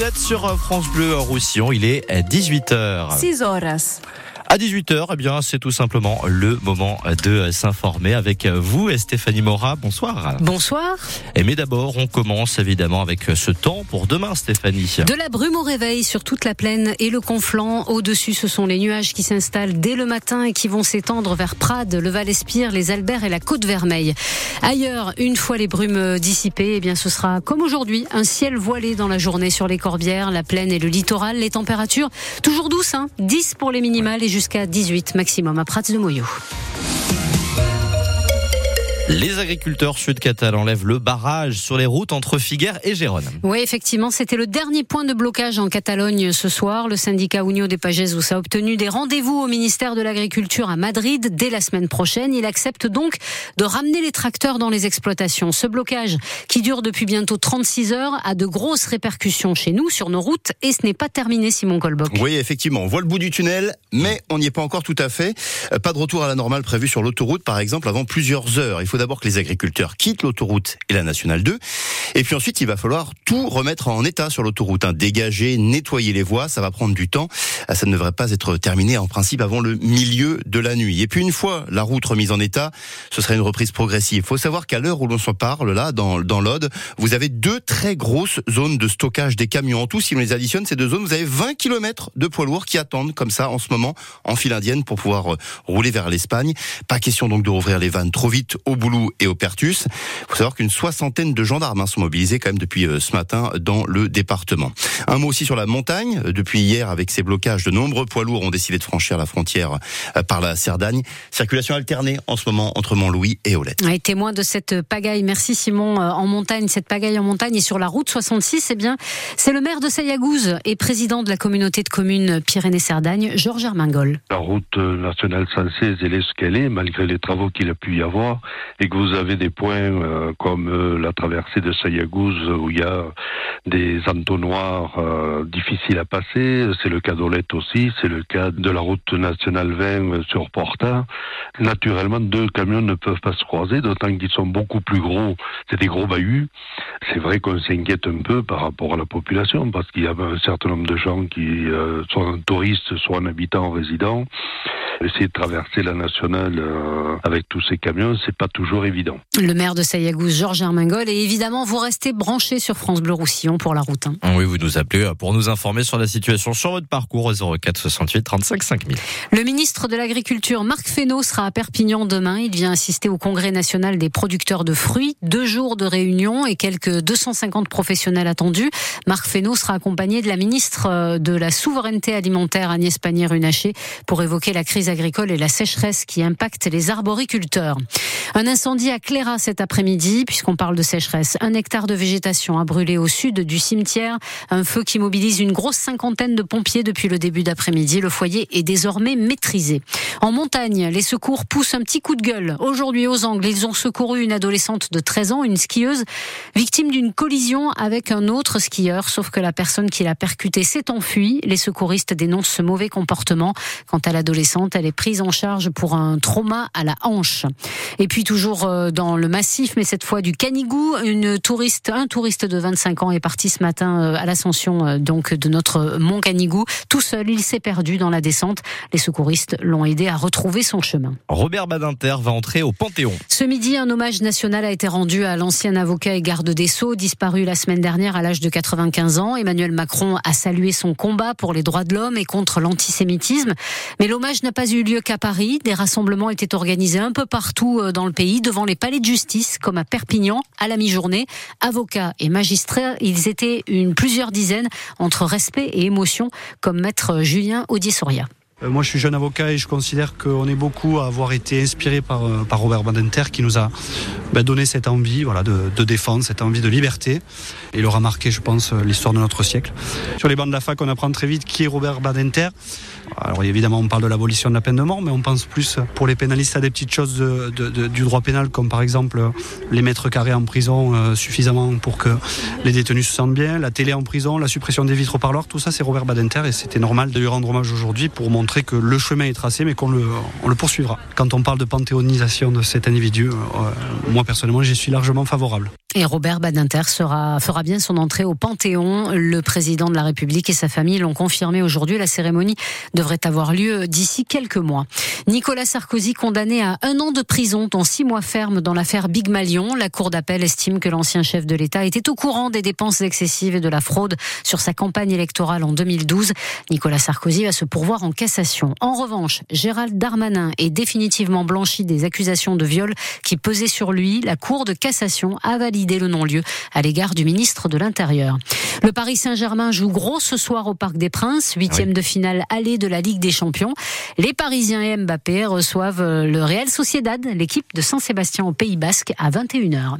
Vous êtes sur France Bleu Roussillon, il est 18h. 6 horas. À 18h, eh bien, c'est tout simplement le moment de s'informer avec vous, Stéphanie Mora. Bonsoir. Bonsoir. Et mais d'abord, on commence évidemment avec ce temps pour demain, Stéphanie. De la brume au réveil sur toute la plaine et le conflant. Au-dessus, ce sont les nuages qui s'installent dès le matin et qui vont s'étendre vers Prades, le Val-Espire, les Alberts et la Côte Vermeille. Ailleurs, une fois les brumes dissipées, eh bien, ce sera comme aujourd'hui, un ciel voilé dans la journée sur les Corbières, la plaine et le littoral. Les températures toujours douces, hein 10 pour les minimales et jusqu'à 18 maximum à Prats de Moyo. Les agriculteurs sud-catalans lèvent le barrage sur les routes entre Figueres et Gérone. Oui, effectivement, c'était le dernier point de blocage en Catalogne ce soir. Le syndicat Union des Pagesos a obtenu des rendez-vous au ministère de l'Agriculture à Madrid dès la semaine prochaine. Il accepte donc de ramener les tracteurs dans les exploitations. Ce blocage, qui dure depuis bientôt 36 heures, a de grosses répercussions chez nous, sur nos routes, et ce n'est pas terminé, Simon Colboc. Oui, effectivement, on voit le bout du tunnel, mais on n'y est pas encore tout à fait. Euh, pas de retour à la normale prévu sur l'autoroute, par exemple, avant plusieurs heures. Il faut d'abord que les agriculteurs quittent l'autoroute et la nationale 2. Et puis ensuite, il va falloir tout remettre en état sur l'autoroute. Hein. Dégager, nettoyer les voies, ça va prendre du temps. Ah, ça ne devrait pas être terminé en principe avant le milieu de la nuit. Et puis une fois la route remise en état, ce sera une reprise progressive. Il faut savoir qu'à l'heure où l'on se parle, là, dans, dans l'Aude, vous avez deux très grosses zones de stockage des camions. En tout, si on les additionne, ces deux zones, vous avez 20 km de poids lourds qui attendent comme ça en ce moment en file indienne pour pouvoir euh, rouler vers l'Espagne. Pas question donc de rouvrir les vannes trop vite au boulot et au Pertus. Il faut savoir qu'une soixantaine de gendarmes hein, sont mobilisés quand même depuis euh, ce matin dans le département. Un mot aussi sur la montagne. Depuis hier, avec ces blocages, de nombreux poids lourds ont décidé de franchir la frontière euh, par la Cerdagne. Circulation alternée en ce moment entre Montlouis et Olette. Et témoin de cette pagaille, merci Simon, euh, en montagne, cette pagaille en montagne et sur la route 66, eh bien, c'est le maire de Sayagouz et président de la communauté de communes Pyrénées-Cerdagne, Georges Armingol. La route nationale 116, elle est ce qu'elle est, malgré les travaux qu'il a pu y avoir, et que vous avez des points euh, comme euh, la traversée de Sayagouz où il y a des entonnoirs euh, difficiles à passer. C'est le cas d'Olette aussi, c'est le cas de la route nationale 20 sur Porta. Naturellement, deux camions ne peuvent pas se croiser, d'autant qu'ils sont beaucoup plus gros. C'est des gros bahuts. C'est vrai qu'on s'inquiète un peu par rapport à la population parce qu'il y a un certain nombre de gens qui, soit un touriste, soit un habitant en résident, essayer de traverser la nationale euh, avec tous ces camions, c'est pas toujours évident. Le maire de Sayagouz, Georges Hermingol, et évidemment, vous restez branché sur France Bleu Roussillon pour la route. Hein. Oui, vous nous appelez euh, pour nous informer sur la situation sur votre parcours au 04 68 35 5000. Le ministre de l'Agriculture, Marc Fesneau, sera à Perpignan demain. Il vient assister au congrès national des producteurs de fruits. Deux jours de réunion et quelques 250 professionnels attendus. Marc Fesneau sera accompagné de la ministre euh, de la Souveraineté alimentaire, Agnès Pannier-Runacher, pour évoquer la crise agricole et la sécheresse qui impactent les arboriculteurs. Un incendie à Cléra cet après-midi, puisqu'on parle de sécheresse. Un hectare de végétation a brûlé au sud du cimetière. Un feu qui mobilise une grosse cinquantaine de pompiers depuis le début d'après-midi. Le foyer est désormais maîtrisé. En montagne, les secours poussent un petit coup de gueule. Aujourd'hui, aux Angles, ils ont secouru une adolescente de 13 ans, une skieuse, victime d'une collision avec un autre skieur, sauf que la personne qui l'a percutée s'est enfuie. Les secouristes dénoncent ce mauvais comportement. Quant à l'adolescente, elle est prise en charge pour un trauma à la hanche. Et puis toujours euh, dans le massif, mais cette fois du Canigou, une touriste, un touriste de 25 ans est parti ce matin euh, à l'ascension euh, donc de notre mont Canigou. Tout seul, il s'est perdu dans la descente. Les secouristes l'ont aidé à retrouver son chemin. Robert Badinter va entrer au Panthéon. Ce midi, un hommage national a été rendu à l'ancien avocat et garde des Sceaux, disparu la semaine dernière à l'âge de 95 ans. Emmanuel Macron a salué son combat pour les droits de l'homme et contre l'antisémitisme. Mais l'hommage n'a pas eu lieu qu'à Paris. Des rassemblements étaient organisés un peu partout dans le pays, devant les palais de justice, comme à Perpignan, à la mi-journée. Avocats et magistrats, ils étaient une plusieurs dizaines entre respect et émotion, comme maître Julien Audier-Soria. Euh, moi, je suis jeune avocat et je considère qu'on est beaucoup à avoir été inspiré par, euh, Robert Badinter qui nous a ben, donné cette envie voilà, de, de, défendre, cette envie de liberté. Il aura marqué, je pense, l'histoire de notre siècle. Sur les bancs de la fac, on apprend très vite qui est Robert Badinter. Alors évidemment, on parle de l'abolition de la peine de mort, mais on pense plus pour les pénalistes à des petites choses du droit pénal, comme par exemple les mètres carrés en prison euh, suffisamment pour que les détenus se sentent bien, la télé en prison, la suppression des vitres au parloir, tout ça c'est Robert Badinter et c'était normal de lui rendre hommage aujourd'hui pour montrer que le chemin est tracé, mais qu'on le, poursuivra. Quand on parle de panthéonisation de cet individu, euh, moi personnellement j'y suis largement favorable. Et Robert Badinter fera bien son entrée au Panthéon. Le président de la République et sa famille l'ont confirmé aujourd'hui. La cérémonie devrait avoir lieu d'ici quelques mois. Nicolas Sarkozy condamné à un an de prison, dont six mois ferme dans l'affaire Big Malion. La Cour d'appel estime que l'ancien chef de l'État était au courant des dépenses excessives et de la fraude sur sa campagne électorale en 2012. Nicolas Sarkozy va se pourvoir en cassation. En revanche, Gérald Darmanin est définitivement blanchi des accusations de viol qui pesaient sur lui. La Cour de cassation a validé le non-lieu à l'égard du ministre de l'Intérieur. Le Paris Saint-Germain joue gros ce soir au Parc des Princes, huitième de finale allée de la Ligue des Champions. Les Parisiens et Mbappé reçoivent le Real Sociedad, l'équipe de Saint-Sébastien au Pays Basque, à 21h.